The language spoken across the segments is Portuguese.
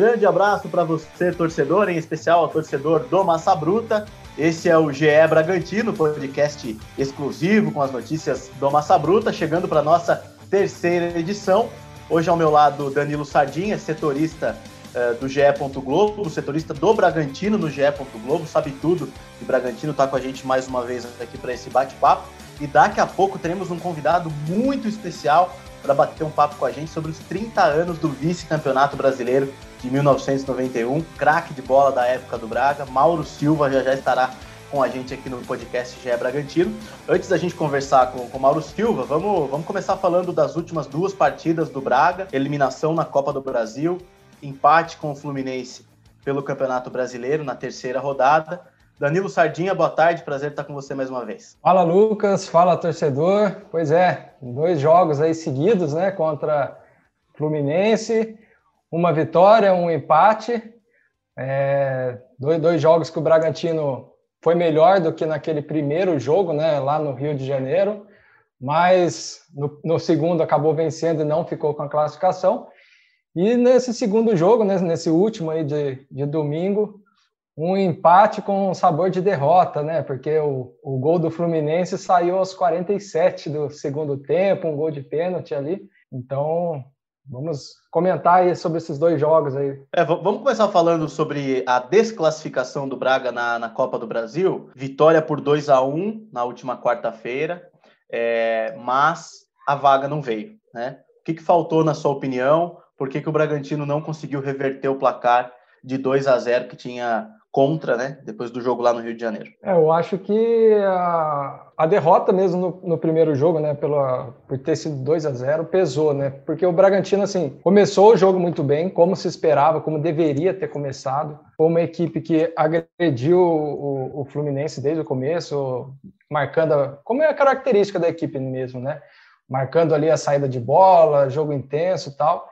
Grande abraço para você, torcedor, em especial ao torcedor do Massa Bruta. Esse é o GE Bragantino, podcast exclusivo com as notícias do Massa Bruta, chegando para nossa terceira edição. Hoje ao meu lado Danilo Sardinha, setorista uh, do GE. Globo, setorista do Bragantino no GE. Globo, sabe tudo. E Bragantino está com a gente mais uma vez aqui para esse bate-papo. E daqui a pouco teremos um convidado muito especial para bater um papo com a gente sobre os 30 anos do vice-campeonato brasileiro de 1991, craque de bola da época do Braga. Mauro Silva já já estará com a gente aqui no podcast GE Bragantino. Antes da gente conversar com o Mauro Silva, vamos, vamos começar falando das últimas duas partidas do Braga: eliminação na Copa do Brasil, empate com o Fluminense pelo Campeonato Brasileiro na terceira rodada. Danilo Sardinha, boa tarde, prazer estar com você mais uma vez. Fala Lucas, fala torcedor. Pois é, dois jogos aí seguidos, né, contra Fluminense uma vitória, um empate. É, dois, dois jogos que o Bragantino foi melhor do que naquele primeiro jogo, né, lá no Rio de Janeiro, mas no, no, segundo acabou vencendo e não ficou com a classificação. E nesse segundo jogo, né, nesse último aí de, de domingo, um empate com sabor de derrota, né? Porque o, o gol do Fluminense saiu aos 47 do segundo tempo, um gol de pênalti ali. Então, Vamos comentar aí sobre esses dois jogos aí. É, vamos começar falando sobre a desclassificação do Braga na, na Copa do Brasil. Vitória por 2 a 1 na última quarta-feira, é, mas a vaga não veio. Né? O que, que faltou, na sua opinião? Por que, que o Bragantino não conseguiu reverter o placar de 2 a 0 que tinha contra, né? Depois do jogo lá no Rio de Janeiro. É, eu acho que a, a derrota mesmo no, no, primeiro jogo, né? Pela, por ter sido 2 a 0 pesou, né? Porque o Bragantino, assim, começou o jogo muito bem, como se esperava, como deveria ter começado. Foi uma equipe que agrediu o, o Fluminense desde o começo, marcando, a, como é a característica da equipe mesmo, né? Marcando ali a saída de bola, jogo intenso e tal.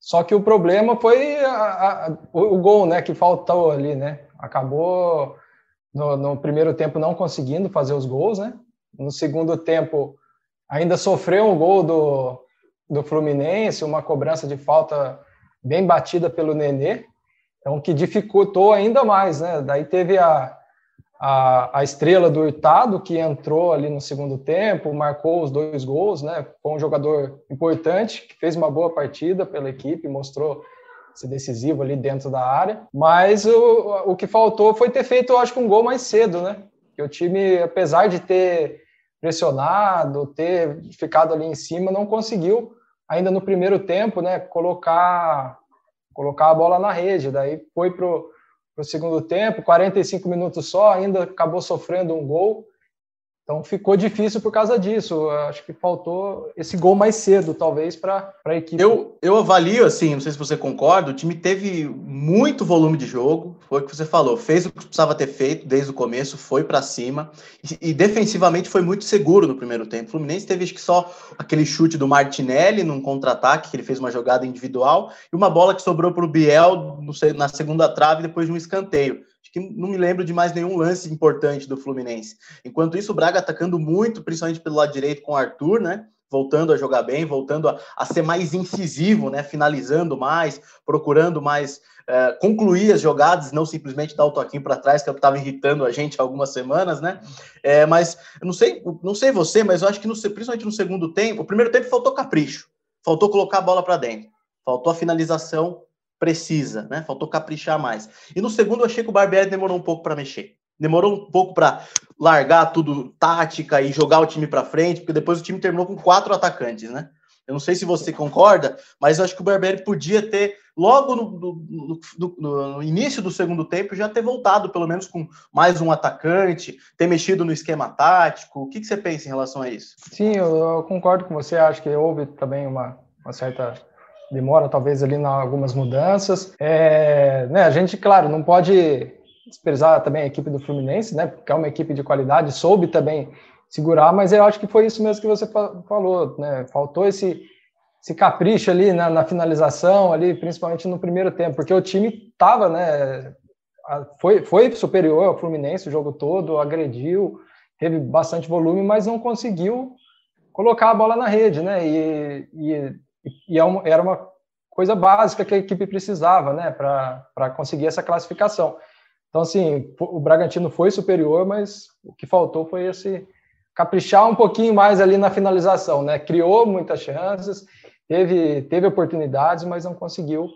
Só que o problema foi a, a, o, gol, né, que faltou ali, né? Acabou no, no, primeiro tempo não conseguindo fazer os gols, né? No segundo tempo ainda sofreu um gol do, do Fluminense, uma cobrança de falta bem batida pelo Nenê, então que dificultou ainda mais, né? Daí teve a, a, a estrela do Hurtado, que entrou ali no segundo tempo, marcou os dois gols, né? Foi um jogador importante, que fez uma boa partida pela equipe, mostrou ser decisivo ali dentro da área. Mas o, o que faltou foi ter feito, eu acho que um gol mais cedo, né? Que o time, apesar de ter pressionado, ter ficado ali em cima, não conseguiu ainda no primeiro tempo, né? Colocar colocar a bola na rede. Daí foi pro para o segundo tempo, 45 minutos só, ainda acabou sofrendo um gol. Então ficou difícil por causa disso. Acho que faltou esse gol mais cedo, talvez, para a equipe. Eu, eu avalio assim, não sei se você concorda, o time teve muito volume de jogo, foi o que você falou, fez o que precisava ter feito desde o começo, foi para cima, e, e, defensivamente foi muito seguro no primeiro tempo. O Fluminense teve acho que só aquele chute do Martinelli num contra-ataque, que ele fez uma jogada individual, e uma bola que sobrou para o Biel no, na segunda trave depois de um escanteio. Acho que não me lembro de mais nenhum lance importante do Fluminense. Enquanto isso, o Braga atacando muito, principalmente pelo lado direito com o Arthur, né? Voltando a jogar bem, voltando a, a ser mais incisivo, né? Finalizando mais, procurando mais é, concluir as jogadas, não simplesmente dar o toquinho para trás, que é estava irritando a gente há algumas semanas, né? É, mas não sei, não sei você, mas eu acho que no, principalmente no segundo tempo, o primeiro tempo faltou capricho, faltou colocar a bola para dentro, faltou a finalização precisa, né? Faltou caprichar mais. E no segundo eu achei que o Barbieri demorou um pouco para mexer. Demorou um pouco para largar tudo tática e jogar o time para frente, porque depois o time terminou com quatro atacantes, né? Eu não sei se você concorda, mas eu acho que o Barbieri podia ter, logo no, no, no, no, início do segundo tempo, já ter voltado, pelo menos com mais um atacante, ter mexido no esquema tático. O que, que você pensa em relação a isso? Sim, eu, eu concordo com você. Acho que houve também uma, uma certa demora talvez ali em algumas mudanças. É, né, a gente, claro, não pode desprezar também a equipe do Fluminense, né, porque é uma equipe de qualidade, soube também segurar, mas eu acho que foi isso mesmo que você falou, né, faltou esse, esse capricho ali na, na finalização, ali, principalmente no primeiro tempo, porque o time estava, né, foi, foi superior ao Fluminense o jogo todo, agrediu, teve bastante volume, mas não conseguiu colocar a bola na rede, né? E, e, e é era uma coisa básica que a equipe precisava, né, para conseguir essa classificação. Então, assim, o Bragantino foi superior, mas o que faltou foi esse caprichar um pouquinho mais ali na finalização, né? Criou muitas chances, teve, teve oportunidades, mas não conseguiu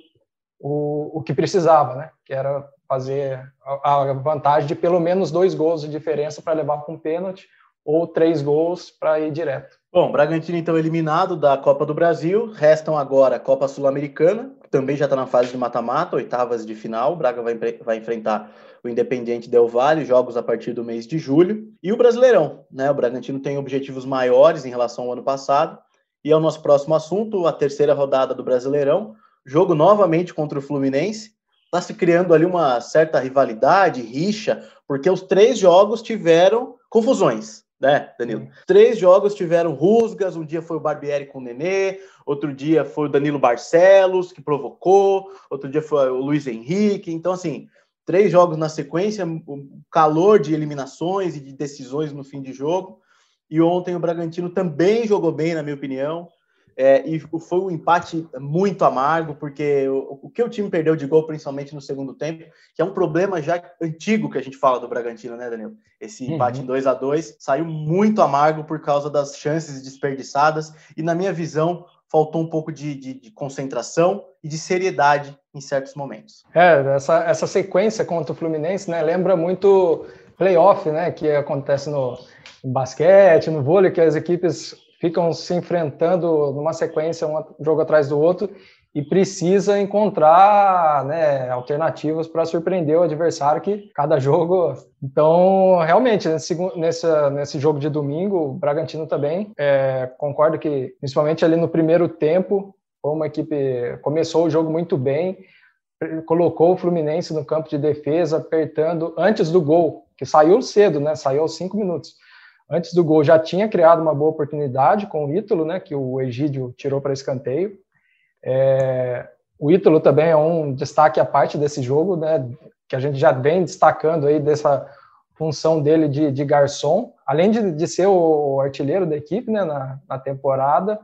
o, o que precisava, né? Que era fazer a, a vantagem de pelo menos dois gols de diferença para levar com pênalti ou três gols para ir direto. Bom, Bragantino então eliminado da Copa do Brasil, restam agora a Copa Sul-Americana, que também já está na fase de mata-mata, oitavas de final. O Braga vai, vai enfrentar o Independiente Del Valle, jogos a partir do mês de julho. E o Brasileirão, né? O Bragantino tem objetivos maiores em relação ao ano passado. E é o nosso próximo assunto, a terceira rodada do Brasileirão. Jogo novamente contra o Fluminense. Está se criando ali uma certa rivalidade, rixa, porque os três jogos tiveram confusões né, Danilo? Três jogos tiveram rusgas, um dia foi o Barbieri com o Nenê, outro dia foi o Danilo Barcelos, que provocou, outro dia foi o Luiz Henrique, então, assim, três jogos na sequência, o calor de eliminações e de decisões no fim de jogo, e ontem o Bragantino também jogou bem, na minha opinião, é, e foi um empate muito amargo, porque o, o, que o time perdeu de gol, principalmente no segundo tempo, que é um problema já antigo que a gente fala do Bragantino, né, Danilo? Esse uhum. empate uhum. em 2 a 2 saiu muito amargo por causa das chances desperdiçadas, e na minha visão, faltou um pouco de, de, de concentração e de seriedade em certos momentos. É, essa, essa sequência contra o Fluminense, né, lembra muito playoff, né, que acontece no, no basquete, no vôlei, que as equipes ficam se enfrentando numa sequência, um jogo atrás do outro, e precisa encontrar né, alternativas para surpreender o adversário que cada jogo. Então, realmente, nesse, nesse, nesse jogo de domingo, o Bragantino também, é, concordo que, principalmente ali no primeiro tempo, foi uma equipe começou o jogo muito bem, colocou o Fluminense no campo de defesa, apertando antes do gol, que saiu cedo, né? Saiu aos cinco minutos antes do gol já tinha criado uma boa oportunidade com o Ítalo, né, que o Egídio tirou para escanteio. É, o Ítalo também é um destaque à parte desse jogo, né, que a gente já vem destacando aí dessa função dele de, de garçom, além de, de ser o artilheiro da equipe né, na, na temporada,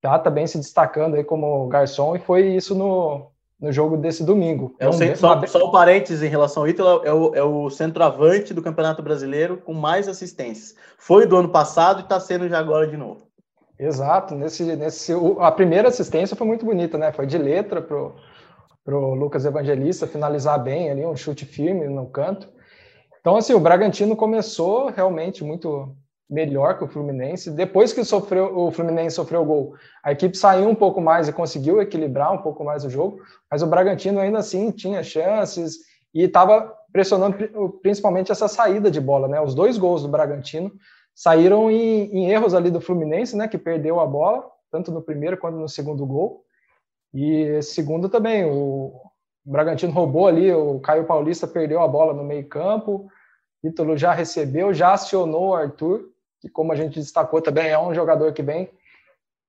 tá também se destacando aí como garçom e foi isso no, no jogo desse domingo. É, um, só, só um parênteses em relação ao Ítalo, é o, é o centroavante do Campeonato Brasileiro com mais assistências. Foi do ano passado e está sendo já agora de novo. Exato. Nesse, nesse, a primeira assistência foi muito bonita, né? Foi de letra pro, pro Lucas Evangelista finalizar bem ali, um chute firme no canto. Então, assim, o Bragantino começou realmente muito melhor que o Fluminense. Depois que sofreu, o Fluminense sofreu o gol, a equipe saiu um pouco mais e conseguiu equilibrar um pouco mais o jogo, mas o Bragantino ainda assim tinha chances e estava pressionando principalmente essa saída de bola, né? Os dois gols do Bragantino saíram em, em erros ali do Fluminense, né? Que perdeu a bola tanto no primeiro quanto no segundo gol. E segundo também, o Bragantino roubou ali, o Caio Paulista perdeu a bola no meio campo, Ítalo já recebeu, já acionou o Arthur, que como a gente destacou também é um jogador que vem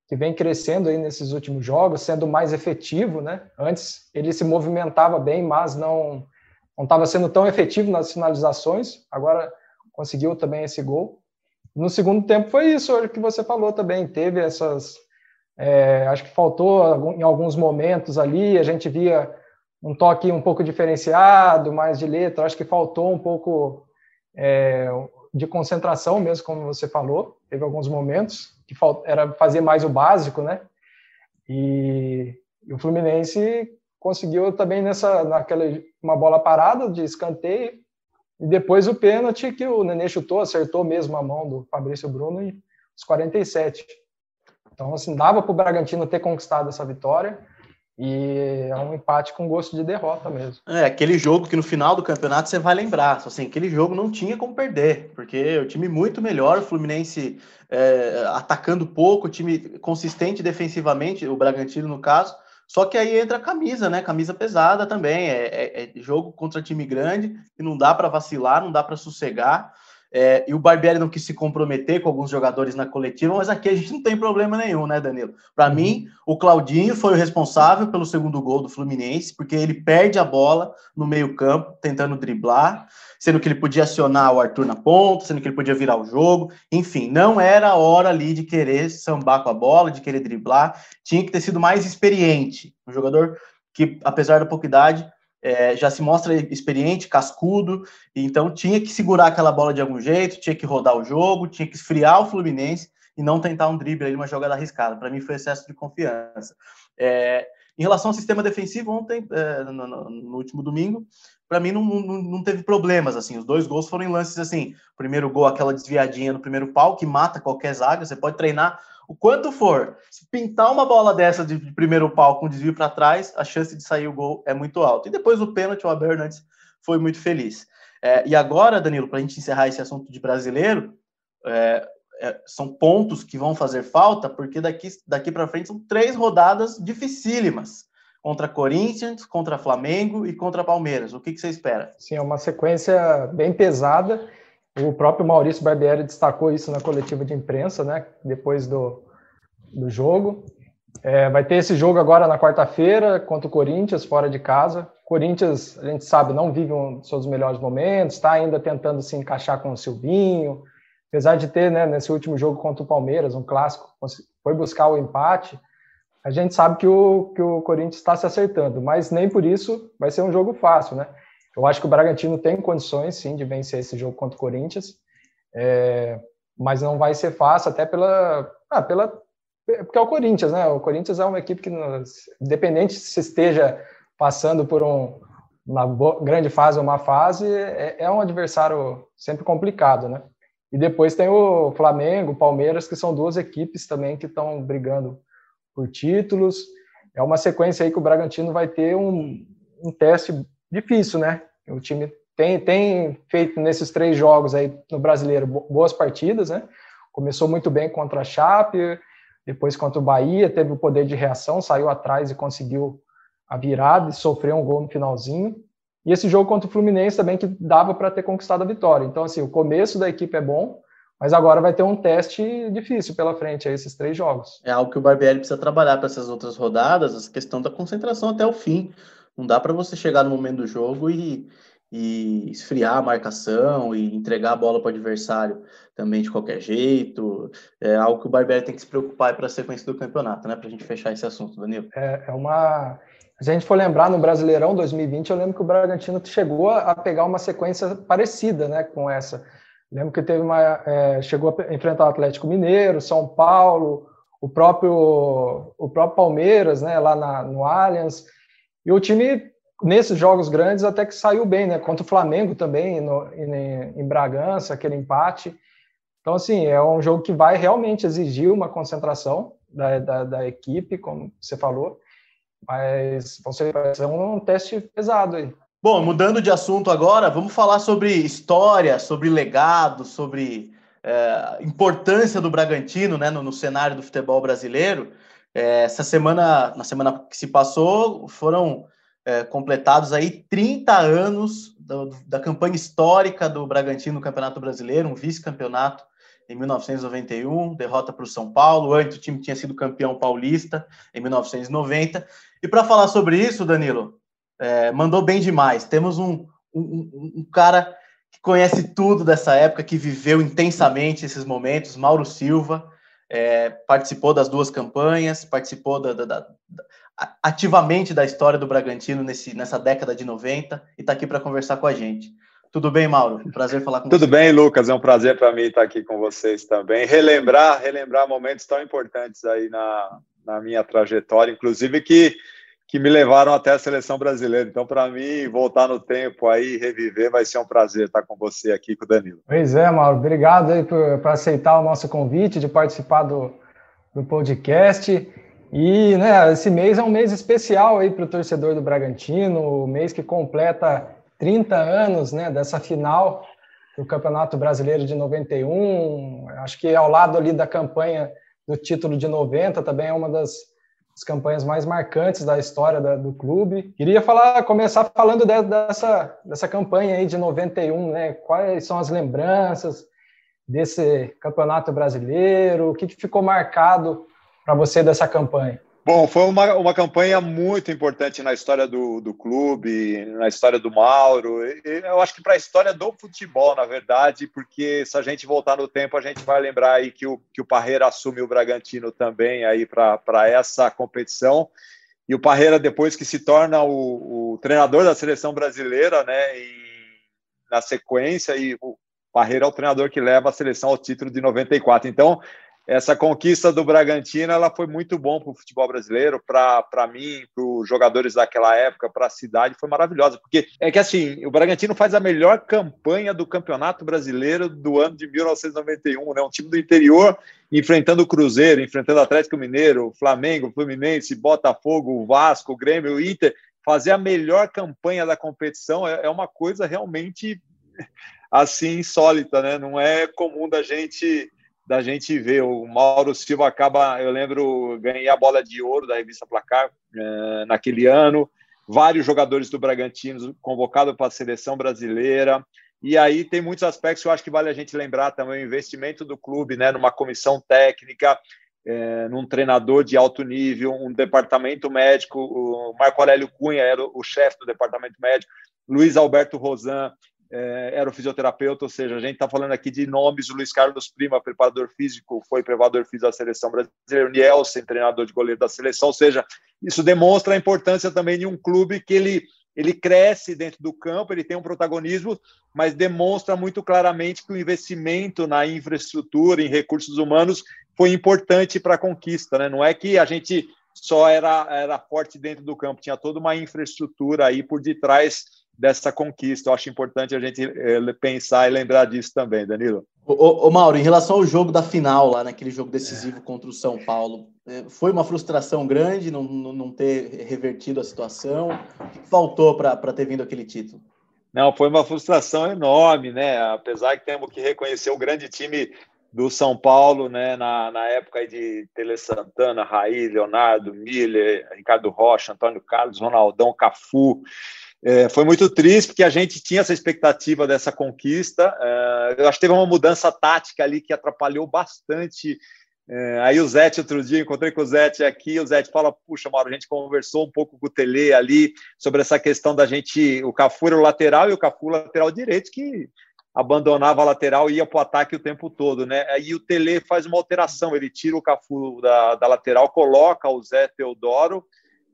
que vem crescendo aí nesses últimos jogos, sendo mais efetivo, né? Antes ele se movimentava bem, mas não não estava sendo tão efetivo nas finalizações. Agora conseguiu também esse gol. No segundo tempo foi isso o que você falou também. Teve essas, é, acho que faltou em alguns momentos ali. A gente via um toque um pouco diferenciado, mais de letra. Acho que faltou um pouco é, de concentração mesmo, como você falou. Teve alguns momentos que era fazer mais o básico, né? E, e, o Fluminense conseguiu também nessa naquela uma bola parada de escanteio e depois o pênalti que o Nenê chutou, acertou mesmo a mão do Fabrício Bruno e os 47. Então assim dava para o Bragantino ter conquistado essa vitória e é um empate com gosto de derrota mesmo. É, aquele jogo que no final do campeonato você vai lembrar. Assim, aquele jogo não tinha como perder, porque o time muito melhor, o Fluminense é, atacando pouco, o time consistente defensivamente, o Bragantino no caso. Só que aí entra a camisa, né? Camisa pesada também. É, é, é jogo contra time grande e não dá para vacilar, não dá para sossegar. É, e o Barbieri não quis se comprometer com alguns jogadores na coletiva, mas aqui a gente não tem problema nenhum, né, Danilo? Para uhum. mim, o Claudinho foi o responsável pelo segundo gol do Fluminense, porque ele perde a bola no meio-campo, tentando driblar, sendo que ele podia acionar o Arthur na ponta, sendo que ele podia virar o jogo. Enfim, não era a hora ali de querer sambar com a bola, de querer driblar. Tinha que ter sido mais experiente. Um jogador que, apesar da pouca idade, é, já se mostra experiente, cascudo, então tinha que segurar aquela bola de algum jeito, tinha que rodar o jogo, tinha que esfriar o Fluminense e não tentar um drible ali, uma jogada arriscada. Para mim foi excesso de confiança. É, em relação ao sistema defensivo, ontem, é, no, no, no, último domingo, para mim não, não, não, teve problemas, assim, os dois gols foram em lances assim, primeiro gol, aquela desviadinha no primeiro pau, que mata qualquer zaga, você pode treinar o quanto for, se pintar uma bola dessa de, primeiro pau com desvio para trás, a chance de sair o gol é muito alta. E depois o pênalti, o Abel Hernandes foi muito feliz. É, e agora, Danilo, para a gente encerrar esse assunto de brasileiro, é, é, são pontos que vão fazer falta, porque daqui, daqui para frente são três rodadas dificílimas contra Corinthians, contra Flamengo e contra Palmeiras. O que, que você espera? Sim, é uma sequência bem pesada o próprio Maurício Barbieri destacou isso na coletiva de imprensa, né? Depois do, do jogo. É, vai ter esse jogo agora na quarta-feira contra o Corinthians, fora de casa. Corinthians, a gente sabe, não vive um dos seus melhores momentos, está ainda tentando se encaixar com o Silvinho. Apesar de ter, né, nesse último jogo contra o Palmeiras, um clássico, foi buscar o empate. A gente sabe que o, que o Corinthians está se acertando, mas nem por isso vai ser um jogo fácil, né? Eu acho que o Bragantino tem condições, sim, de vencer esse jogo contra o Corinthians, é, mas não vai ser fácil, até pela, ah, pela. Porque é o Corinthians, né? O Corinthians é uma equipe que, independente se esteja passando por um, uma grande fase ou uma fase, é, é um adversário sempre complicado, né? E depois tem o Flamengo, Palmeiras, que são duas equipes também que estão brigando por títulos. É uma sequência aí que o Bragantino vai ter um, um teste difícil, né? O time tem, tem feito nesses três jogos aí no Brasileiro boas partidas, né? Começou muito bem contra a Chape, depois contra o Bahia, teve o poder de reação, saiu atrás e conseguiu a virada e sofreu um gol no finalzinho. E esse jogo contra o Fluminense também que dava para ter conquistado a vitória. Então, assim, o começo da equipe é bom, mas agora vai ter um teste difícil pela frente, aí, esses três jogos. É algo que o Barbieri precisa trabalhar para essas outras rodadas, a questão da concentração até o fim. Não dá para você chegar no momento do jogo e, e esfriar a marcação e entregar a bola para o adversário também de qualquer jeito. É algo que o Barbieri tem que se preocupar para a sequência do campeonato, né? Para a gente fechar esse assunto, Danilo. É, é uma. Se a gente for lembrar no Brasileirão 2020, eu lembro que o Bragantino chegou a pegar uma sequência parecida, né, com essa. Lembro que teve uma, é, chegou a enfrentar o Atlético Mineiro, São Paulo, o próprio, o próprio Palmeiras, né, lá na, no Allianz. E o time nesses jogos grandes até que saiu bem, né? Contra o Flamengo também, no, em, em, Bragança, aquele empate. Então, assim, é um jogo que vai realmente exigir uma concentração da, da, da equipe, como você falou, mas vai ser um teste pesado aí. Bom, mudando de assunto agora, vamos falar sobre história, sobre legado, sobre é, importância do Bragantino né, no, no cenário do futebol brasileiro. É, essa semana, na semana que se passou, foram é, completados aí 30 anos do, da campanha histórica do Bragantino no Campeonato Brasileiro, um vice-campeonato em 1991, derrota para o São Paulo. Antes o time tinha sido campeão paulista em 1990. E para falar sobre isso, Danilo, é, mandou bem demais. Temos um, um, um, cara que conhece tudo dessa época, que viveu intensamente esses momentos, Mauro Silva. É, participou das duas campanhas, participou da, da, da, ativamente da história do Bragantino nesse, nessa década de 90 e está aqui para conversar com a gente. Tudo bem, Mauro? Prazer falar com Tudo você. Tudo bem, Lucas. É um prazer para mim estar aqui com vocês também. Relembrar, relembrar momentos tão importantes aí na, na minha trajetória, inclusive que, que me levaram até a seleção brasileira. Então, para mim, voltar no tempo aí, reviver, vai ser um prazer estar com você aqui, com o Danilo. Pois é, Mauro. Obrigado aí por, por aceitar o nosso convite de participar do, do podcast. E né, esse mês é um mês especial aí para o torcedor do Bragantino, o mês que completa 30 anos né, dessa final do Campeonato Brasileiro de 91. Acho que ao lado ali da campanha do título de 90 também é uma das as campanhas mais marcantes da história da, do clube. Queria falar, começar falando de, dessa, dessa campanha aí de 91, né? Quais são as lembranças desse campeonato brasileiro? O que, que ficou marcado para você dessa campanha? Bom, foi uma, uma campanha muito importante na história do, do clube, na história do Mauro. Eu acho que para a história do futebol, na verdade, porque se a gente voltar no tempo, a gente vai lembrar aí que o, que o Parreira assume o Bragantino também aí para essa competição. E o Parreira, depois que se torna o, o treinador da seleção brasileira, né, e, na sequência, e o Parreira é o treinador que leva a seleção ao título de 94. Então, essa conquista do Bragantino ela foi muito bom para o futebol brasileiro, para mim, para os jogadores daquela época, para a cidade, foi maravilhosa, porque é que assim, o Bragantino faz a melhor campanha do Campeonato Brasileiro do ano de 1991, né? Um time do interior enfrentando o Cruzeiro, enfrentando o Atlético Mineiro, Flamengo, Fluminense, Botafogo, Vasco, Grêmio, Inter, fazer a melhor campanha da competição é, é uma coisa realmente assim insólita, né? Não é comum da gente da gente ver. O Mauro Silva acaba, eu lembro, ganhei a bola de ouro da revista Placar é, naquele ano. Vários jogadores do Bragantino convocados para a seleção brasileira. E aí tem muitos aspectos que eu acho que vale a gente lembrar também: o investimento do clube, né, numa comissão técnica, é, num treinador de alto nível, um departamento médico. O Marco Aurélio Cunha era o chefe do departamento médico, Luiz Alberto Rosan era o fisioterapeuta, ou seja, a gente está falando aqui de nomes, o Luiz Carlos Prima, preparador físico, foi preparador físico da seleção brasileira, o Nielsen, treinador de goleiro da seleção, ou seja, isso demonstra a importância também de um clube que ele, ele cresce dentro do campo, ele tem um protagonismo, mas demonstra muito claramente que o investimento na infraestrutura, em recursos humanos, foi importante para a conquista, né? não é que a gente só era, era forte dentro do campo, tinha toda uma infraestrutura aí por detrás dessa conquista. Eu acho importante a gente eh, pensar e lembrar disso também, Danilo. Ô, ô, Mauro, em relação ao jogo da final, lá naquele jogo decisivo é. contra o São Paulo, eh, foi uma frustração grande não, não ter revertido a situação? O que faltou para ter vindo aquele título? Não, foi uma frustração enorme, né? Apesar que temos que reconhecer o grande time do São Paulo, né? Na, na época de Tele Santana, Raí, Leonardo, Miller, Ricardo Rocha, Antônio Carlos, Ronaldão, Cafu. É, foi muito triste porque a gente tinha essa expectativa dessa conquista. É, eu acho que teve uma mudança tática ali que atrapalhou bastante. É, aí o Zete, outro dia, encontrei com o Zete aqui, o Zete fala, puxa, Mauro, a gente conversou um pouco com o Tele ali sobre essa questão da gente, o Cafu era o lateral e o Cafu lateral direito, que abandonava a lateral e ia para o ataque o tempo todo, né? Aí o Tele faz uma alteração, ele tira o Cafu da, da lateral, coloca o Zé Teodoro,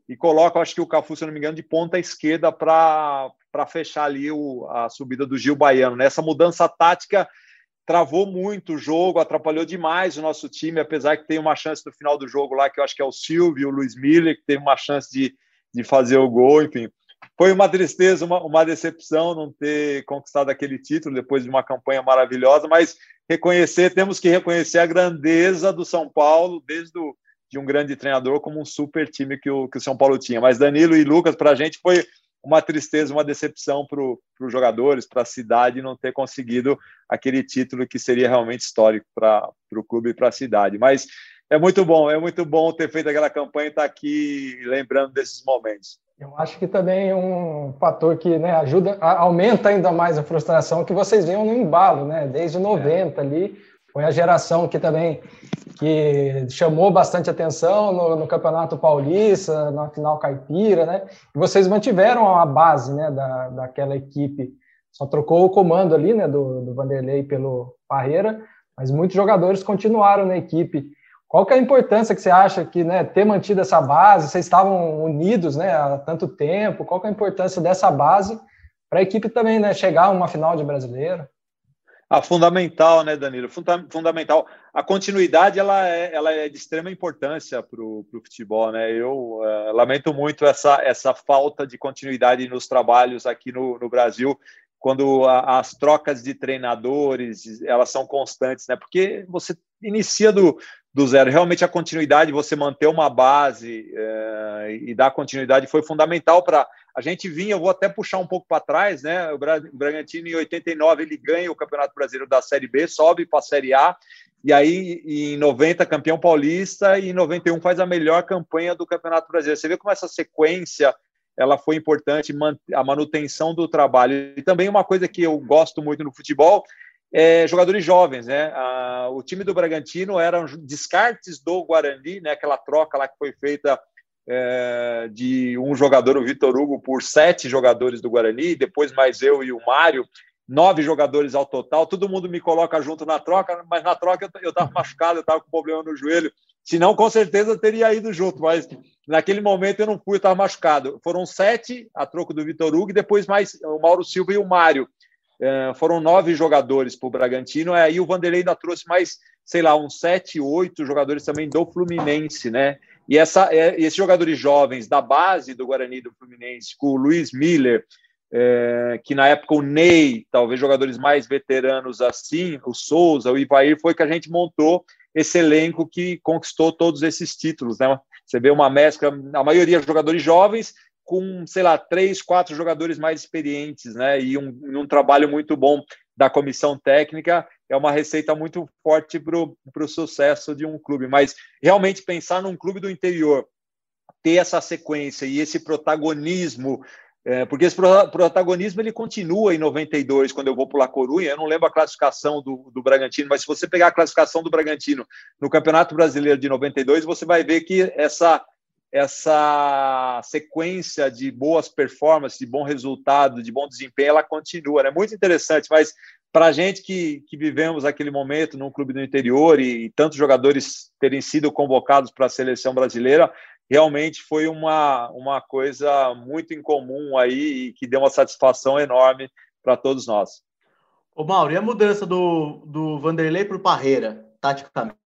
e coloca, acho que o Cafu, se não me engano, de ponta esquerda para fechar ali o, a subida do Gil Baiano. Nessa né? mudança tática travou muito o jogo, atrapalhou demais o nosso time, apesar que tem uma chance no final do jogo lá, que eu acho que é o Silvio, o Luiz Miller, que teve uma chance de, de fazer o gol, enfim. Foi uma tristeza, uma, uma decepção não ter conquistado aquele título depois de uma campanha maravilhosa, mas reconhecer, temos que reconhecer a grandeza do São Paulo desde o de um grande treinador como um super time que o, que o São Paulo tinha. Mas Danilo e Lucas, para a gente, foi uma tristeza, uma decepção para os jogadores, para a cidade não ter conseguido aquele título que seria realmente histórico para o clube e para a cidade. Mas é muito bom, é muito bom ter feito aquela campanha e estar tá aqui lembrando desses momentos. Eu acho que também é um fator que né, ajuda, aumenta ainda mais a frustração que vocês viam no embalo, né? Desde 90 é. ali, foi a geração que também que chamou bastante atenção no, no, Campeonato Paulista, na final caipira, né? E vocês mantiveram a base, né, da, daquela equipe. Só trocou o comando ali, né, do, do Vanderlei pelo Parreira, mas muitos jogadores continuaram na equipe. Qual que é a importância que você acha que, né, ter mantido essa base? Vocês estavam unidos, né, há tanto tempo. Qual que é a importância dessa base para a equipe também, né, chegar a uma final de brasileiro? Ah, fundamental, né, Danilo? Fundamental. A continuidade ela é, ela é de extrema importância para o futebol, né? Eu uh, lamento muito essa, essa falta de continuidade nos trabalhos aqui no, no Brasil, quando a, as trocas de treinadores elas são constantes, né? Porque você inicia do, do zero. Realmente a continuidade, você manter uma base uh, e dar continuidade foi fundamental para a gente vinha, eu vou até puxar um pouco para trás, né? O Bragantino em 89 ele ganha o Campeonato Brasileiro da Série B, sobe para a Série A e aí em 90 campeão paulista e em 91 faz a melhor campanha do Campeonato Brasileiro. Você vê como essa sequência ela foi importante a manutenção do trabalho. E também uma coisa que eu gosto muito no futebol é jogadores jovens, né? o time do Bragantino eram descartes do Guarani, né? Aquela troca lá que foi feita é, de um jogador, o Vitor Hugo, por sete jogadores do Guarani, depois mais eu e o Mário, nove jogadores ao total. Todo mundo me coloca junto na troca, mas na troca eu estava machucado, eu estava com problema no joelho. Senão, com certeza, eu teria ido junto, mas naquele momento eu não fui, eu estava machucado. Foram sete a troco do Vitor Hugo, e depois mais o Mauro Silva e o Mário. É, foram nove jogadores para o Bragantino, aí o Vanderlei ainda trouxe mais, sei lá, uns sete, oito jogadores também do Fluminense, né? E essa, é, esses jogadores jovens da base do Guarani do Fluminense, com o Luiz Miller, é, que na época o Ney, talvez jogadores mais veteranos assim, o Souza, o Ivair, foi que a gente montou esse elenco que conquistou todos esses títulos. Né? Você vê uma mescla, a maioria jogadores jovens, com, sei lá, três, quatro jogadores mais experientes, né? E um, um trabalho muito bom da comissão técnica é uma receita muito forte para o sucesso de um clube. Mas realmente pensar num clube do interior, ter essa sequência e esse protagonismo é, porque esse protagonismo ele continua em 92, quando eu vou para La Corunha. Eu não lembro a classificação do, do Bragantino, mas se você pegar a classificação do Bragantino no Campeonato Brasileiro de 92, você vai ver que essa, essa sequência de boas performances, de bom resultado, de bom desempenho, ela continua. É né? muito interessante, mas para a gente que, que vivemos aquele momento num clube do interior e, e tantos jogadores terem sido convocados para a seleção brasileira, realmente foi uma, uma coisa muito incomum aí e que deu uma satisfação enorme para todos nós. Ô Mauro, e a mudança do, do Vanderlei para o Parreira, taticamente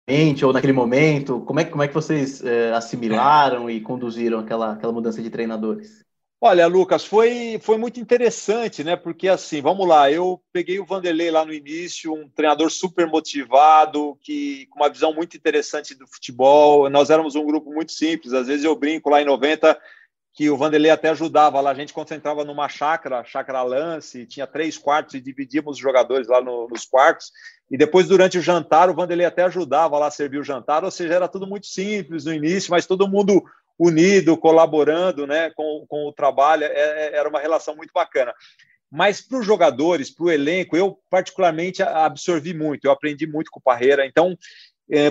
ou naquele momento, como é, como é que vocês é, assimilaram e conduziram aquela, aquela mudança de treinadores? Olha, Lucas, foi, foi muito interessante, né? Porque assim, vamos lá, eu peguei o Vanderlei lá no início, um treinador super motivado, que com uma visão muito interessante do futebol. Nós éramos um grupo muito simples. Às vezes eu brinco lá em 90 que o Vanderlei até ajudava lá. A gente concentrava numa chácara, chácara lance, tinha três quartos e dividíamos os jogadores lá no, nos quartos. E depois, durante o jantar, o Vanderlei até ajudava lá a servir o jantar. Ou seja, era tudo muito simples no início, mas todo mundo unido, colaborando né, com, com o trabalho, é, é era uma relação muito bacana. Mas para os jogadores, para o elenco, eu particularmente absorvi muito, eu aprendi muito com o Parreira, então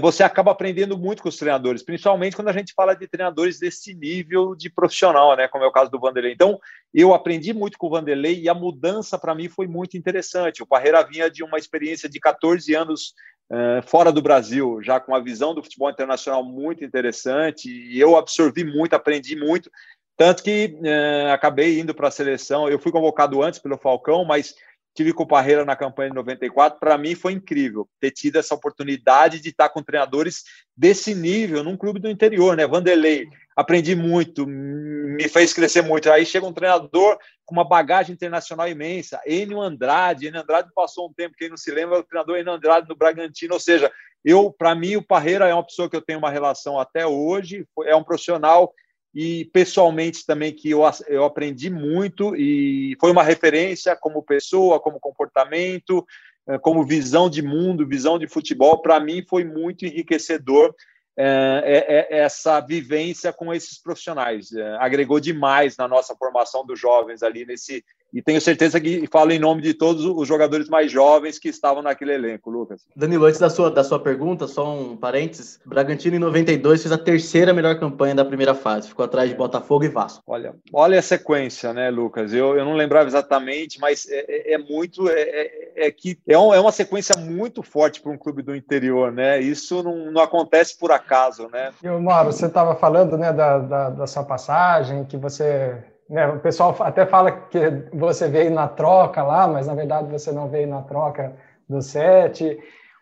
você acaba aprendendo muito com os treinadores, principalmente quando a gente fala de treinadores desse nível de profissional, né, como é o caso do Vanderlei. Então, eu aprendi muito com o Vanderlei e a mudança para mim foi muito interessante. O Parreira vinha de uma experiência de 14 anos é, fora do Brasil, já com uma visão do futebol internacional muito interessante, e eu absorvi muito, aprendi muito, tanto que é, acabei indo para a seleção. Eu fui convocado antes pelo Falcão, mas tive com o Parreira na campanha de 94. Para mim foi incrível ter tido essa oportunidade de estar com treinadores desse nível num clube do interior, né? Vanderlei, aprendi muito, me fez crescer muito. Aí chega um treinador com uma bagagem internacional imensa, Enio Andrade. Enio Andrade passou um tempo, quem não se lembra, o treinador Enio Andrade no Bragantino. Ou seja, eu, para mim, o Parreira é uma pessoa que eu tenho uma relação até hoje, é um profissional e pessoalmente também que eu, eu aprendi muito e foi uma referência como pessoa, como comportamento, eh, como visão de mundo, visão de futebol. Para mim foi muito enriquecedor é, é, essa vivência com esses profissionais. É, agregou demais na nossa formação dos jovens ali nesse. E tenho certeza que falo em nome de todos os jogadores mais jovens que estavam naquele elenco, Lucas. Danilo, antes da sua, da sua pergunta, só um parênteses. Bragantino em 92 fez a terceira melhor campanha da primeira fase, ficou atrás de Botafogo e Vasco. Olha, olha a sequência, né, Lucas? Eu, eu não lembrava exatamente, mas é, é, é muito. É, é, é que é, um, é uma sequência muito forte para um clube do interior, né? Isso não, não acontece por acaso acaso, né? E, Mauro, você estava falando né, da, da, da, sua passagem, que você. Né, o pessoal até fala que você veio na troca lá, mas na verdade você não veio na troca do set.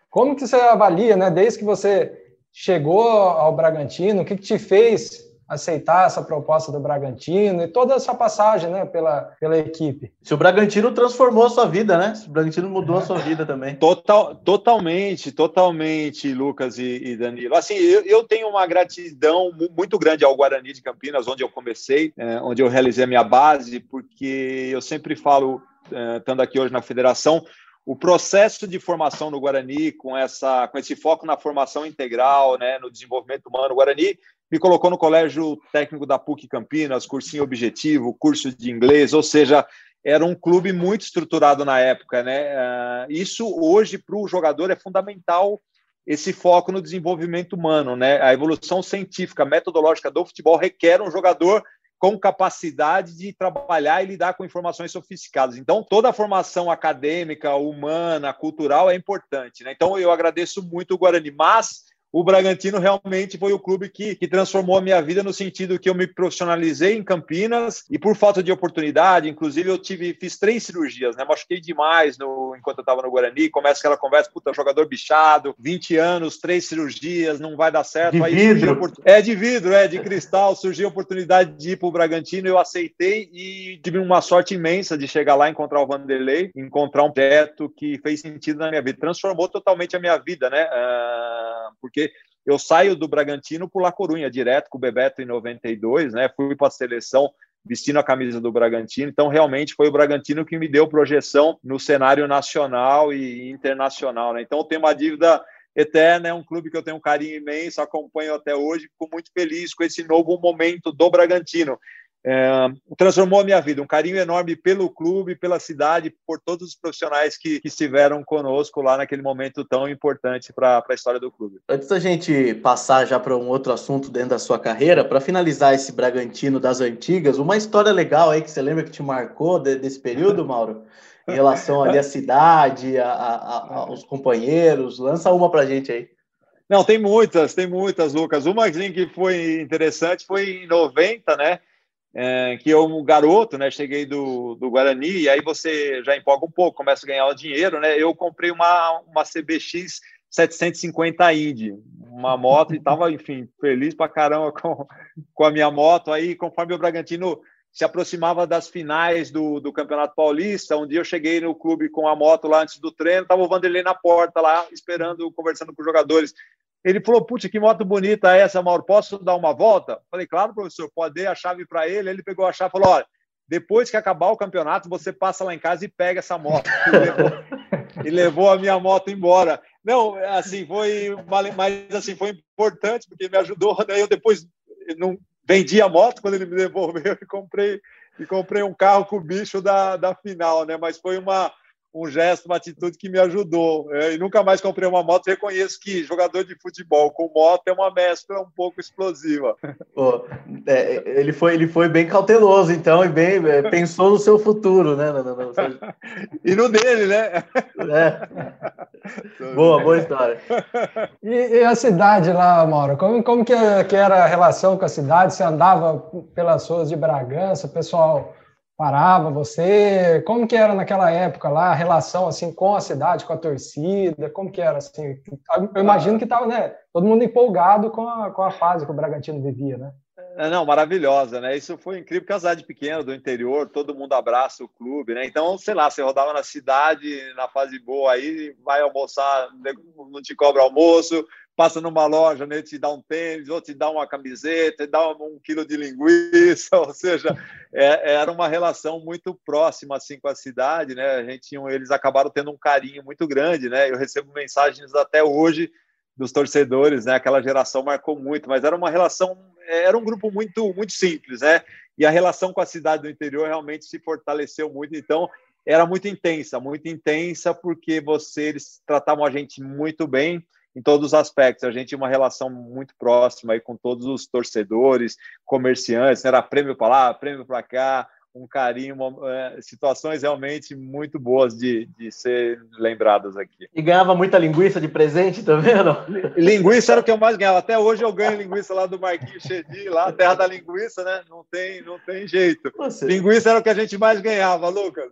Como que você avalia, né, desde que você chegou ao Bragantino, o que, que te fez aceitar essa proposta do Bragantino e toda essa passagem né, pela, pela equipe. Se o Bragantino transformou a sua vida, né? Se o Bragantino mudou a sua vida também. Total, totalmente, totalmente, Lucas e, e Danilo. Assim, eu, eu, tenho uma gratidão muito grande ao Guarani de Campinas, onde eu comecei, é, onde eu realizei a minha base, porque eu sempre falo, é, estando aqui hoje na federação, o processo de formação no Guarani, com, essa, com esse foco na formação integral, né, no desenvolvimento humano, o Guarani me colocou no colégio técnico da PUC Campinas, cursinho objetivo, curso de inglês, ou seja, era um clube muito estruturado na época, né? Ah, isso hoje para o jogador é fundamental esse foco no desenvolvimento humano, né? A evolução científica, metodológica do futebol requer um jogador com capacidade de trabalhar e lidar com informações sofisticadas. Então, toda a formação acadêmica, humana, cultural é importante. Né? Então, eu agradeço muito o Guarani, mas o Bragantino realmente foi o clube que, que transformou a minha vida no sentido que eu me profissionalizei em Campinas e por falta de oportunidade, inclusive eu tive fiz três cirurgias, né? Machuquei demais no, enquanto eu estava no Guarani. Começa aquela conversa, puta, jogador bichado, 20 anos, três cirurgias, não vai dar certo. De Aí vidro. É de vidro, é de cristal. Surgiu a oportunidade de ir para o Bragantino, eu aceitei e tive uma sorte imensa de chegar lá, encontrar o Vanderlei, encontrar um teto que fez sentido na minha vida, transformou totalmente a minha vida, né? Uh, porque porque eu saio do Bragantino por La Corunha, direto com o Bebeto em 92, né? Fui para a seleção vestindo a camisa do Bragantino. Então, realmente foi o Bragantino que me deu projeção no cenário nacional e internacional. Né? Então, eu tenho uma dívida eterna, é um clube que eu tenho um carinho imenso, acompanho até hoje, fico muito feliz com esse novo momento do Bragantino é, transformou a minha vida. Um carinho enorme pelo clube, pela cidade, por todos os profissionais que, que estiveram conosco lá naquele momento tão importante para a história do clube. Antes da gente passar já para um outro assunto dentro da sua carreira, para finalizar esse Bragantino das antigas, uma história legal aí que você lembra que te marcou de, desse período, Mauro? Em relação ali à cidade, a, a, aos companheiros, lança uma para gente aí. Não, tem muitas, tem muitas, Lucas. Uma assim, que foi interessante foi em 90, né? É, que eu, garoto, né, cheguei do, do Guarani, e aí você já empolga um pouco, começa a ganhar o dinheiro, né, eu comprei uma, uma CBX 750 Indy, uma moto, e estava, enfim, feliz pra caramba com, com a minha moto, aí conforme o Bragantino se aproximava das finais do, do Campeonato Paulista, um dia eu cheguei no clube com a moto lá antes do treino, estava o Vanderlei na porta lá, esperando, conversando com os jogadores, ele falou: Putz, que moto bonita é essa, Mauro? Posso dar uma volta? Falei: Claro, professor, pode dar a chave para ele. Ele pegou a chave e falou: Olha, depois que acabar o campeonato, você passa lá em casa e pega essa moto. E levou, e levou a minha moto embora. Não, assim, foi, mas assim, foi importante, porque me ajudou. Né? Eu depois não vendi a moto quando ele me devolveu e comprei, e comprei um carro com o bicho da, da final, né? Mas foi uma um gesto, uma atitude que me ajudou. É, e nunca mais comprei uma moto. Reconheço que jogador de futebol com moto é uma mescla um pouco explosiva. Pô, é, ele, foi, ele foi bem cauteloso, então, e bem é, pensou no seu futuro, né? No, no seu... e no dele, né? É. boa, boa história. E, e, a cidade lá, Mauro? Como, como que, que era a relação com a cidade? Você andava pelas ruas de Bragança, o pessoal parava você? Como que era naquela época lá a relação assim com a cidade, com a torcida? Como que era assim? Eu imagino que estava, né, todo mundo empolgado com a, com a fase que o Bragantino vivia, né? É, não, maravilhosa, né? Isso foi incrível, porque a cidade pequena do interior, todo mundo abraça o clube, né? Então, sei lá, você rodava na cidade, na fase boa aí, vai almoçar, não te cobra almoço, passa numa loja, né, te dá um tênis, ou te dá uma camiseta, te dá um, um quilo de linguiça, ou seja, é, era uma relação muito próxima assim com a cidade, né? A gente, eles acabaram tendo um carinho muito grande, né? Eu recebo mensagens até hoje dos torcedores, né? Aquela geração marcou muito, mas era uma relação, era um grupo muito muito simples, né? E a relação com a cidade do interior realmente se fortaleceu muito. Então, era muito intensa, muito intensa, porque você, eles tratavam a gente muito bem em todos os aspectos. A gente tinha uma relação muito próxima aí com todos os torcedores, comerciantes, era prêmio para lá, prêmio para cá, um carinho, uma, é, situações realmente muito boas de, de ser lembradas aqui. E ganhava muita linguiça de presente também, não? Linguiça era o que eu mais ganhava. Até hoje eu ganho linguiça lá do Marquinhos Chedi, lá, terra da linguiça, né? Não tem, não tem jeito. Você... Linguiça era o que a gente mais ganhava, Lucas.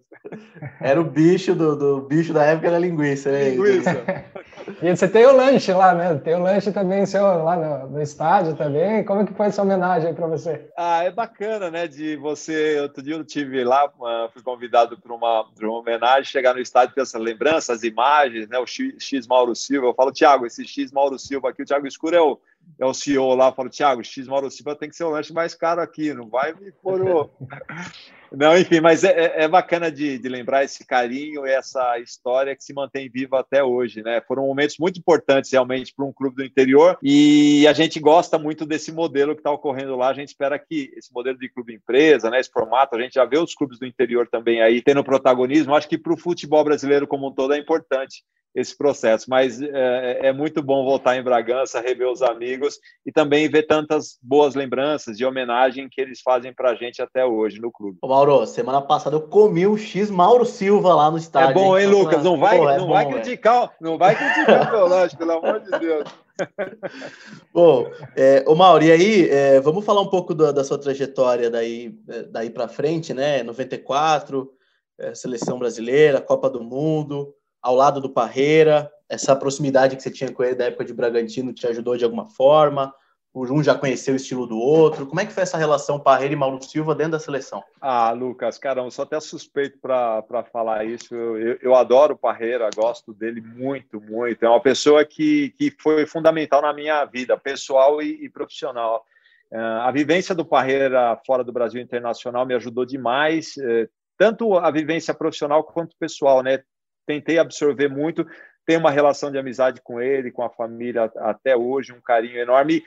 Era o bicho do, do bicho da época, era linguiça, né? Linguiça. e você tem o lanche lá, né? Tem o lanche também seu lá no, no estádio também. Como é que foi essa homenagem para você? Ah, é bacana, né? De você, outro dia dia eu tive lá, fui convidado para uma, uma homenagem, chegar no estádio com essas lembranças, as imagens, né? O X, X Mauro Silva. Eu falo, Thiago, esse X Mauro Silva aqui, o Thiago Escuro é o, é o CEO lá, falo, Thiago, X Mauro Silva tem que ser o lanche mais caro aqui, não vai me pôr o... Não, enfim, mas é, é, é bacana de, de, lembrar esse carinho e essa história que se mantém viva até hoje, né? Foram momentos muito importantes realmente para um clube do interior e a gente gosta muito desse modelo que está ocorrendo lá. A gente espera que esse modelo de clube empresa, né, esse formato, a gente já vê os clubes do interior também aí tendo protagonismo. Acho que para o futebol brasileiro como um todo é importante esse processo. Mas é, é, muito bom voltar em Bragança, rever os amigos e também ver tantas boas lembranças de homenagem que eles fazem para a gente até hoje no clube. Ô Mauro, semana passada eu comi o X Mauro Silva lá no estádio. É bom, hein, Lucas? Não vai, Pô, é não, bom, vai criticar, não vai criticar o meu lanche, pelo amor de Deus. Bom, é, ô Mauro, e aí, é, vamos falar um pouco da, da sua trajetória daí, é, daí para frente, né? 94, é, seleção brasileira, Copa do Mundo, ao lado do Parreira, essa proximidade que você tinha com ele da época de Bragantino te ajudou de alguma forma? O um já conheceu o estilo do outro. Como é que foi essa relação Parreira e Mauro Silva dentro da seleção? Ah, Lucas, cara, eu sou até suspeito para falar isso. Eu, eu, eu, adoro o Parreira, gosto dele muito, muito. É uma pessoa que, que foi fundamental na minha vida, pessoal e, e profissional. Uh, a vivência do Parreira fora do Brasil internacional me ajudou demais, uh, tanto a vivência profissional quanto pessoal, né? Tentei absorver muito, tenho uma relação de amizade com ele, com a família até hoje, um carinho enorme.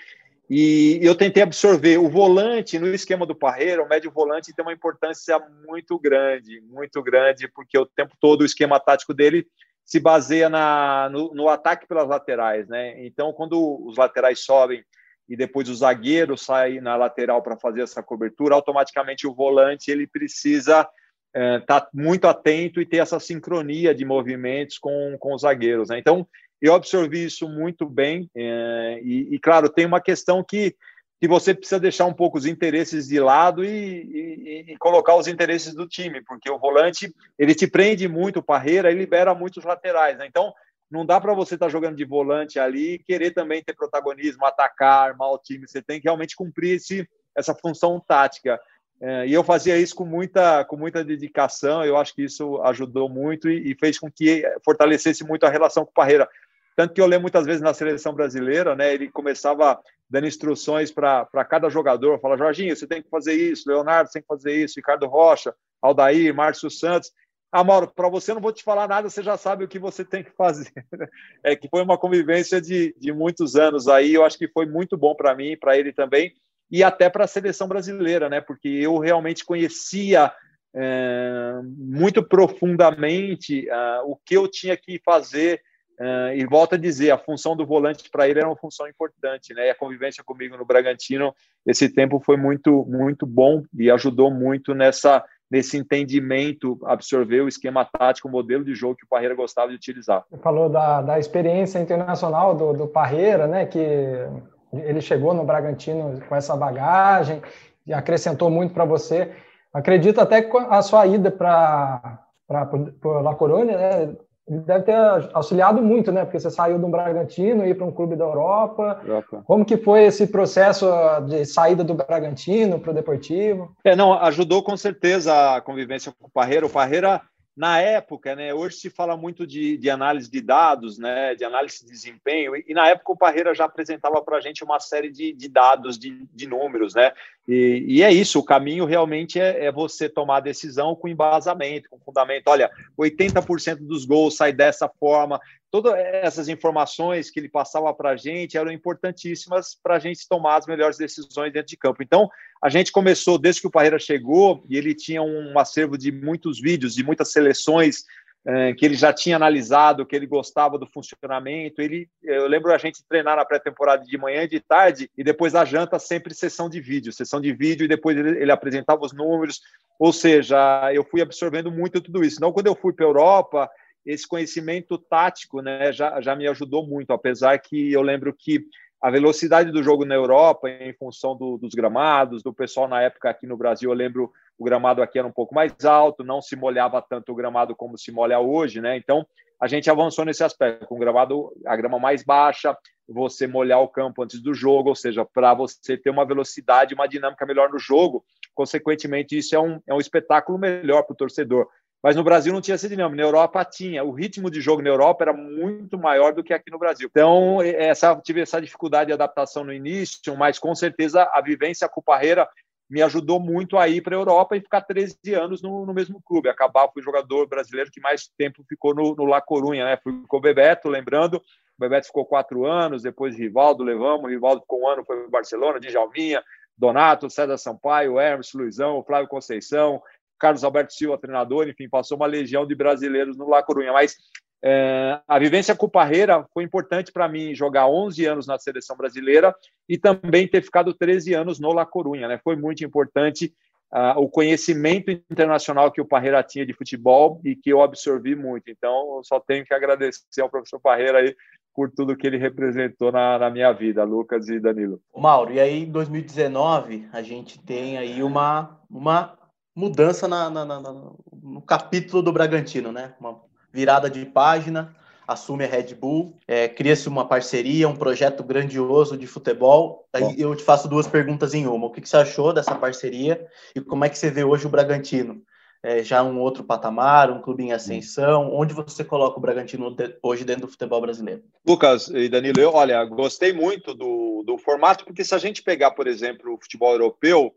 E eu tentei absorver o volante no esquema do Parreira, o médio volante tem uma importância muito grande, muito grande, porque o tempo todo o esquema tático dele se baseia na, no, no ataque pelas laterais, né? Então, quando os laterais sobem e depois o zagueiro sai na lateral para fazer essa cobertura, automaticamente o volante ele precisa estar é, tá muito atento e ter essa sincronia de movimentos com, com os zagueiros. Né? Então, eu absorvi isso muito bem. É, e, e, claro, tem uma questão que, que você precisa deixar um pouco os interesses de lado e, e, e, colocar os interesses do time, porque o volante ele te prende muito o parreira e libera muitos laterais. Né? Então, não dá para você estar tá jogando de volante ali e querer também ter protagonismo, atacar, armar o time. Você tem que realmente cumprir esse, essa função tática. É, e eu fazia isso com muita, com muita dedicação, eu acho que isso ajudou muito e, e, fez com que fortalecesse muito a relação com o Parreira. Tanto que eu lembro muitas vezes na seleção brasileira, né, ele começava dando instruções para cada jogador, fala, Jorginho, você tem que fazer isso, Leonardo, você tem que fazer isso, Ricardo Rocha, Aldair, Márcio Santos. Ah, Mauro, para você eu não vou te falar nada, você já sabe o que você tem que fazer. É que foi uma convivência de, de muitos anos aí, eu acho que foi muito bom para mim, para ele também, e até para a seleção brasileira, né? Porque eu realmente conhecia é, muito profundamente uh, o que eu tinha que fazer. Uh, e volto a dizer, a função do volante para ele era uma função importante, né? E a convivência comigo no Bragantino, esse tempo foi muito, muito bom e ajudou muito nessa nesse entendimento, absorver o esquema tático, o modelo de jogo que o Parreira gostava de utilizar. Você falou da, da experiência internacional do, do Parreira, né? Que ele chegou no Bragantino com essa bagagem e acrescentou muito para você. Acredito até que a sua ida para La Coruña, né, deve ter auxiliado muito, né? Porque você saiu do Bragantino e ir para um clube da Europa. Europa. Como que foi esse processo de saída do Bragantino para o Deportivo? É, não, ajudou com certeza a convivência com o Parreira. O Parreira na época, né, hoje se fala muito de, de, análise de dados, né, de análise de desempenho, e, e na época o Parreira já apresentava para a gente uma série de, de dados, de, de, números, né, e, e, é isso, o caminho realmente é, é, você tomar decisão com embasamento, com fundamento, olha, 80% dos gols sai dessa forma, todas essas informações que ele passava para a gente eram importantíssimas para a gente tomar as melhores decisões dentro de campo, então a gente começou desde que o Parreira chegou e ele tinha um acervo de muitos vídeos, de muitas seleções eh, que ele já tinha analisado, que ele gostava do funcionamento. Ele, eu lembro a gente treinar na pré-temporada de manhã e de tarde e depois da janta sempre sessão de vídeo, sessão de vídeo e depois ele, ele apresentava os números. Ou seja, eu fui absorvendo muito tudo isso. Então, quando eu fui para a Europa, esse conhecimento tático né, já, já me ajudou muito, apesar que eu lembro que a velocidade do jogo na Europa, em função do, dos gramados, do pessoal na época aqui no Brasil, eu lembro o gramado aqui era um pouco mais alto, não se molhava tanto o gramado como se molha hoje, né? Então a gente avançou nesse aspecto, com o gramado, a grama mais baixa, você molhar o campo antes do jogo, ou seja, para você ter uma velocidade, uma dinâmica melhor no jogo, consequentemente, isso é um, é um espetáculo melhor para o torcedor. Mas no Brasil não tinha essa dinâmica. Na Europa tinha. O ritmo de jogo na Europa era muito maior do que aqui no Brasil. Então, essa, tive essa dificuldade de adaptação no início, mas com certeza a vivência com o Parreira me ajudou muito a ir para a Europa e ficar 13 anos no, no, mesmo clube. Acabar, fui jogador brasileiro que mais tempo ficou no, no La Corunha, né? Fui com o Bebeto, lembrando. O Bebeto ficou quatro anos, depois Rivaldo levamos, Rivaldo ficou um ano, foi para Barcelona, Djalminha, Donato, César Sampaio, Hermes, Luizão, Flávio Conceição, Carlos Alberto Silva, treinador, enfim, passou uma legião de brasileiros no La Corunha. Mas é, a vivência com o Parreira foi importante para mim jogar 11 anos na seleção brasileira e também ter ficado 13 anos no La Corunha. Né? Foi muito importante uh, o conhecimento internacional que o Parreira tinha de futebol e que eu absorvi muito. Então, eu só tenho que agradecer ao professor Parreira aí por tudo que ele representou na, na minha vida, Lucas e Danilo. Mauro, e aí em 2019 a gente tem aí uma, uma mudança na, na, na, no capítulo do Bragantino, né? Uma virada de página, assume a Red Bull, é, cria-se uma parceria, um projeto grandioso de futebol. Aí eu te faço duas perguntas em uma. O que, que, você achou dessa parceria e como é que você vê hoje o Bragantino? É, já um outro patamar, um clube em ascensão, onde você coloca o Bragantino de, hoje dentro do futebol brasileiro? Lucas e Danilo, eu, olha, gostei muito do, do formato, porque se a gente pegar, por exemplo, o futebol europeu,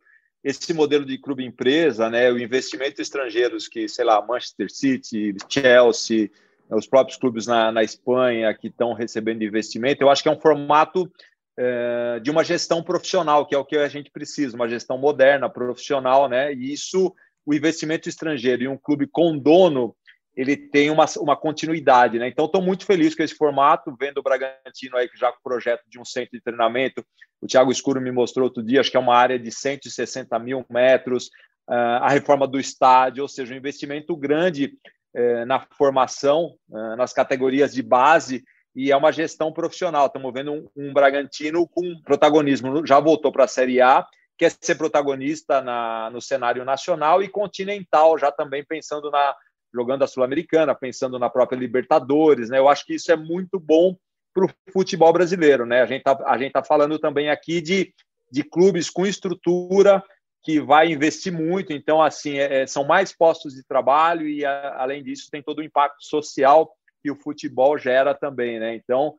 esse modelo de clube empresa, né, o investimento estrangeiros que, sei lá, Manchester City, Chelsea, os próprios clubes na, na Espanha que estão recebendo investimento, eu acho que é um formato é, de uma gestão profissional, que é o que a gente precisa, uma gestão moderna, profissional, né? E isso, o investimento estrangeiro em um clube com dono, ele tem uma, uma continuidade, né? Então, estou muito feliz com esse formato, vendo o Bragantino aí já com o projeto de um centro de treinamento. O Thiago Escuro me mostrou outro dia, acho que é uma área de 160 mil metros, uh, a reforma do estádio, ou seja, um investimento grande uh, na formação, uh, nas categorias de base, e é uma gestão profissional. Estamos vendo um, um Bragantino com protagonismo, já voltou para a Série A, quer ser protagonista na, no cenário nacional e continental, já também pensando na jogando a Sul-Americana, pensando na própria Libertadores, né? Eu acho que isso é muito bom para o futebol brasileiro, né? A gente tá, a gente tá falando também aqui de, de clubes com estrutura que vai investir muito, então assim é, é, são mais postos de trabalho e a, além disso tem todo o impacto social que o futebol gera também, né? Então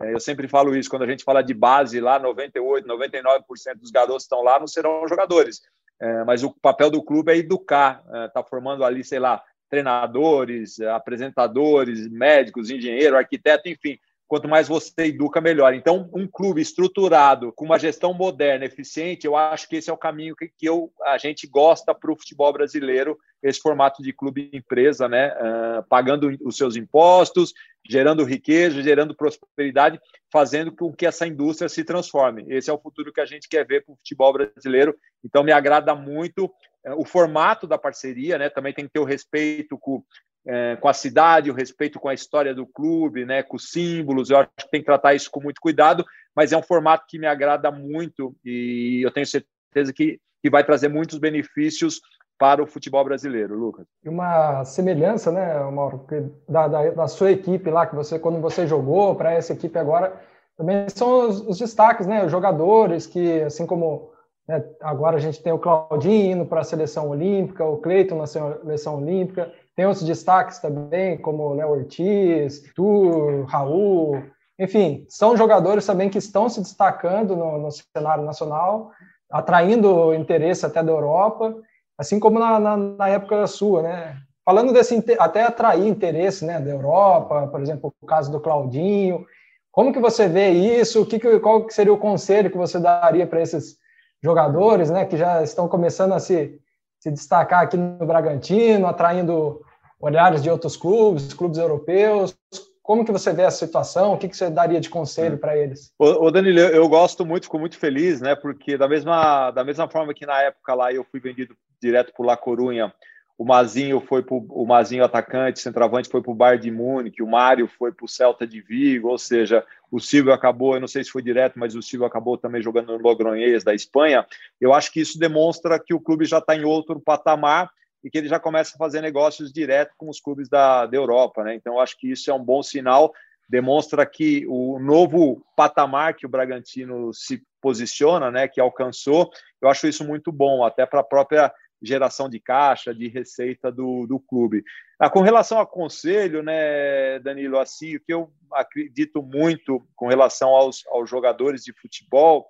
é, eu sempre falo isso quando a gente fala de base lá, 98, 99% dos garotos estão lá não serão jogadores, é, mas o papel do clube é educar, está é, formando ali, sei lá, treinadores, apresentadores, médicos, engenheiro, arquiteto, enfim. Quanto mais você educa, melhor. Então, um clube estruturado, com uma gestão moderna, eficiente, eu acho que esse é o caminho que, que eu, a gente gosta para o futebol brasileiro, esse formato de clube empresa, né? Uh, pagando os seus impostos, gerando riqueza, gerando prosperidade, fazendo com que essa indústria se transforme. Esse é o futuro que a gente quer ver para o futebol brasileiro. Então, me agrada muito o formato da parceria, né? Também tem que ter o respeito com, é, com a cidade, o respeito com a história do clube, né? Com os símbolos. Eu acho que tem que tratar isso com muito cuidado, mas é um formato que me agrada muito e eu tenho certeza que, que vai trazer muitos benefícios para o futebol brasileiro, Lucas. E uma semelhança, né, Mauro, da, da, da sua equipe lá, que você, quando você jogou para essa equipe agora, também são os, os destaques, né, os jogadores que, assim como né? Agora a gente tem o Claudinho indo para a seleção olímpica, o Cleiton na seleção olímpica. Tem outros destaques também, como o Léo Ortiz, Tur, Raul. Enfim, são jogadores também que estão se destacando no, no cenário nacional, atraindo interesse até da Europa, assim como na, na, na época sua, né? Falando desse até atrair interesse, né, da Europa, por exemplo, o caso do Claudinho. Como que você vê isso? O que, qual seria o conselho que você daria para esses jogadores, né, que já estão começando a se, se destacar aqui no Bragantino, atraindo olhares de outros clubes, clubes europeus. Como que você vê essa situação? O que, que você daria de conselho para eles? O Danilo, eu gosto muito, fico muito feliz, né? Porque da mesma, da mesma forma que na época lá eu fui vendido direto por La Corunha, o Mazinho foi pro, o Mazinho atacante, centroavante foi para o Bayern de Munique, o Mário foi para o Celta de Vigo, ou seja, o Silvio acabou, eu não sei se foi direto, mas o Silvio acabou também jogando no Logroñés da Espanha. Eu acho que isso demonstra que o clube já está em outro patamar e que ele já começa a fazer negócios direto com os clubes da, da Europa, né? Então, eu acho que isso é um bom sinal, demonstra que o novo patamar que o Bragantino se posiciona, né, que alcançou, eu acho isso muito bom, até para a própria geração de caixa, de receita do, do clube. Ah, com relação ao conselho, né, Danilo, assim, o que eu acredito muito com relação aos, aos jogadores de futebol,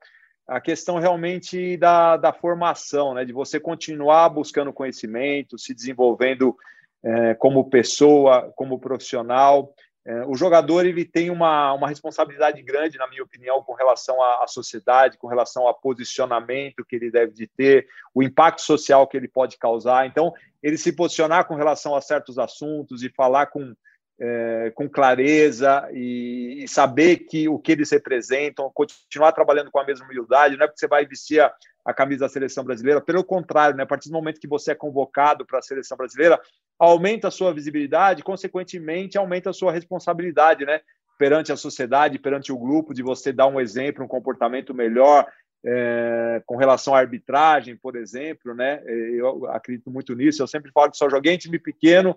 a questão realmente da, da formação, né, de você continuar buscando conhecimento, se desenvolvendo é, como pessoa, como profissional, é, o jogador ele tem uma, uma responsabilidade grande, na minha opinião, com relação à, à, sociedade, com relação ao posicionamento que ele deve de ter, o impacto social que ele pode causar. Então, ele se posicionar com relação a certos assuntos e falar com, é, com clareza e, e, saber que o que eles representam, continuar trabalhando com a mesma humildade, não é porque você vai vestir a, a camisa da seleção brasileira, pelo contrário, né, a partir do momento que você é convocado para a seleção brasileira, aumenta a sua visibilidade, consequentemente, aumenta a sua responsabilidade, né? Perante a sociedade, perante o grupo, de você dar um exemplo, um comportamento melhor, é, com relação à arbitragem, por exemplo, né? Eu acredito muito nisso. Eu sempre falo que só joguei em time pequeno,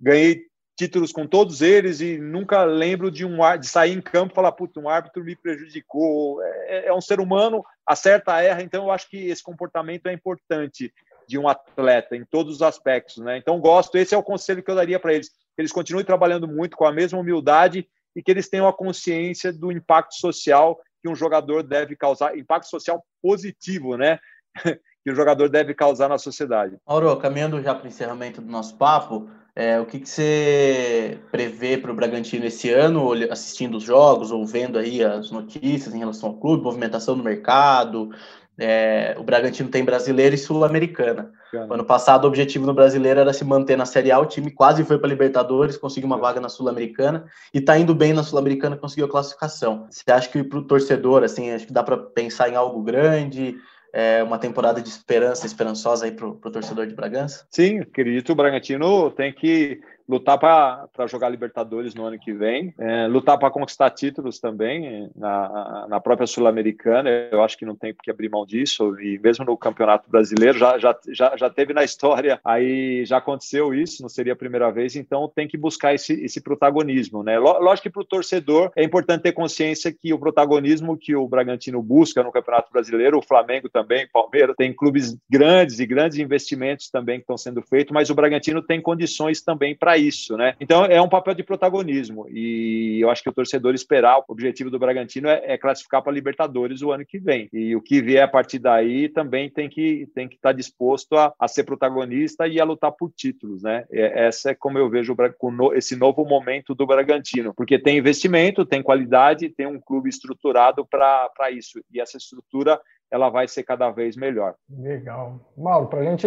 ganhei títulos com todos eles e nunca lembro de um de sair em campo e falar, puta, um árbitro me prejudicou. É, é um ser humano, acerta, erra. Então, eu acho que esse comportamento é importante de um atleta em todos os aspectos, né? Então gosto, esse é o conselho que eu daria para eles, que eles continuem trabalhando muito com a mesma humildade e que eles tenham a consciência do impacto social que um jogador deve causar, impacto social positivo, né? que o jogador deve causar na sociedade. Mauro, caminhando já para o encerramento do nosso papo, é, o que, que você prevê para o Bragantino esse ano, assistindo os jogos ou vendo aí as notícias em relação ao clube, movimentação no mercado, é, o Bragantino tem brasileira e sul-americana. Ano passado, o objetivo no brasileiro era se manter na Série A. O time quase foi para Libertadores, conseguiu uma vaga na Sul-Americana e está indo bem na Sul-Americana, conseguiu a classificação. Você acha que para o torcedor, assim, acho que dá para pensar em algo grande? É uma temporada de esperança, esperançosa aí para o torcedor de Bragança? Sim, acredito. O Bragantino tem que lutar para jogar Libertadores no ano que vem, é, lutar para conquistar títulos também na, na própria Sul-Americana. Eu acho que não tem que abrir mão disso, e mesmo no Campeonato Brasileiro já, já, já, já teve na história, aí já aconteceu isso, não seria a primeira vez, então tem que buscar esse, esse protagonismo. Né? Lógico que para o torcedor é importante ter consciência que o protagonismo que o Bragantino busca no Campeonato Brasileiro, o Flamengo também, Palmeiras, tem clubes grandes e grandes investimentos também que estão sendo feitos, mas o Bragantino tem condições também para isso, né? Então é um papel de protagonismo e eu acho que o torcedor esperar, o objetivo do Bragantino é, é classificar para Libertadores o ano que vem e o que vier a partir daí também tem que tem que estar tá disposto a, a ser protagonista e a lutar por títulos, né? É, essa é como eu vejo esse novo momento do Bragantino, porque tem investimento, tem qualidade, tem um clube estruturado para isso e essa estrutura ela vai ser cada vez melhor. Legal. Mauro, para a gente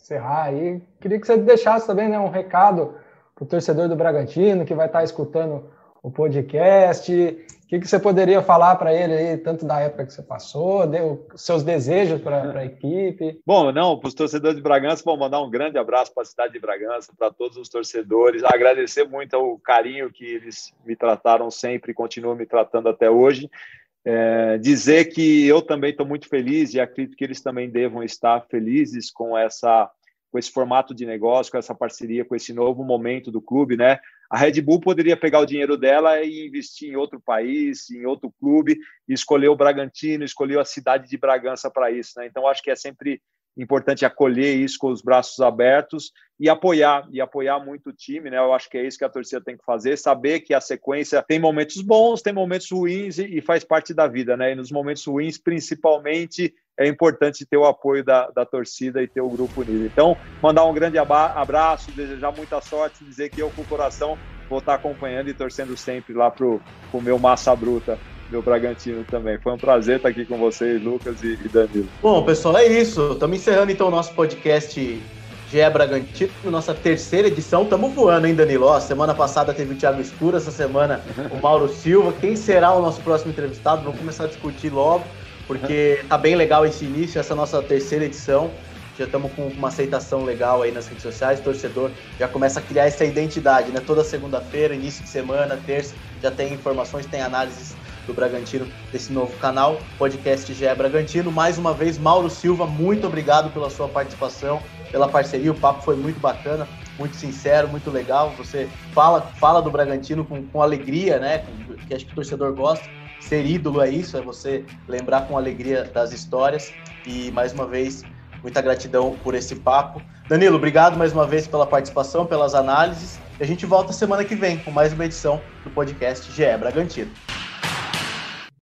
encerrar aí, queria que você deixasse também né, um recado para o torcedor do Bragantino que vai estar tá escutando o podcast. O que, que você poderia falar para ele aí, tanto da época que você passou, deu seus desejos para a equipe? Bom, não, para os torcedores de Bragança, vou mandar um grande abraço para a cidade de Bragança, para todos os torcedores, agradecer muito o carinho que eles me trataram sempre e continuam me tratando até hoje. É, dizer que eu também estou muito feliz e acredito que eles também devam estar felizes com essa com esse formato de negócio, com essa parceria, com esse novo momento do clube, né? A Red Bull poderia pegar o dinheiro dela e investir em outro país, em outro clube, e escolher o Bragantino, escolheu a cidade de Bragança para isso, né? Então acho que é sempre importante acolher isso com os braços abertos e apoiar, e apoiar muito o time, né? Eu acho que é isso que a torcida tem que fazer, saber que a sequência tem momentos bons, tem momentos ruins e, faz parte da vida, né? E nos momentos ruins, principalmente, é importante ter o apoio da, da torcida e ter o grupo unido. Então, mandar um grande abraço, desejar muita sorte, dizer que eu, com o coração, vou estar acompanhando e torcendo sempre lá pro, pro meu Massa Bruta meu Bragantino também. Foi um prazer estar aqui com vocês, Lucas e, Danilo. Bom, pessoal, é isso. Estamos encerrando então o nosso podcast GE Bragantino, nossa terceira edição. Estamos voando, hein, Danilo? Ó, semana passada teve o Thiago Escuro, essa semana o Mauro Silva. Quem será o nosso próximo entrevistado? Vamos começar a discutir logo, porque tá bem legal esse início, essa nossa terceira edição. Já estamos com uma aceitação legal aí nas redes sociais, o torcedor já começa a criar essa identidade, né? Toda segunda-feira, início de semana, terça, já tem informações, tem análises do Bragantino, desse novo canal, podcast GE Bragantino. Mais uma vez, Mauro Silva, muito obrigado pela sua participação, pela parceria. O papo foi muito bacana, muito sincero, muito legal. Você fala, fala do Bragantino com, com alegria, né? Que acho que o torcedor gosta. Ser ídolo é isso, é você lembrar com alegria das histórias. E mais uma vez, Muita gratidão por esse papo. Danilo, obrigado mais uma vez pela participação, pelas análises. E a gente volta semana que vem com mais uma edição do podcast GE Bragantino.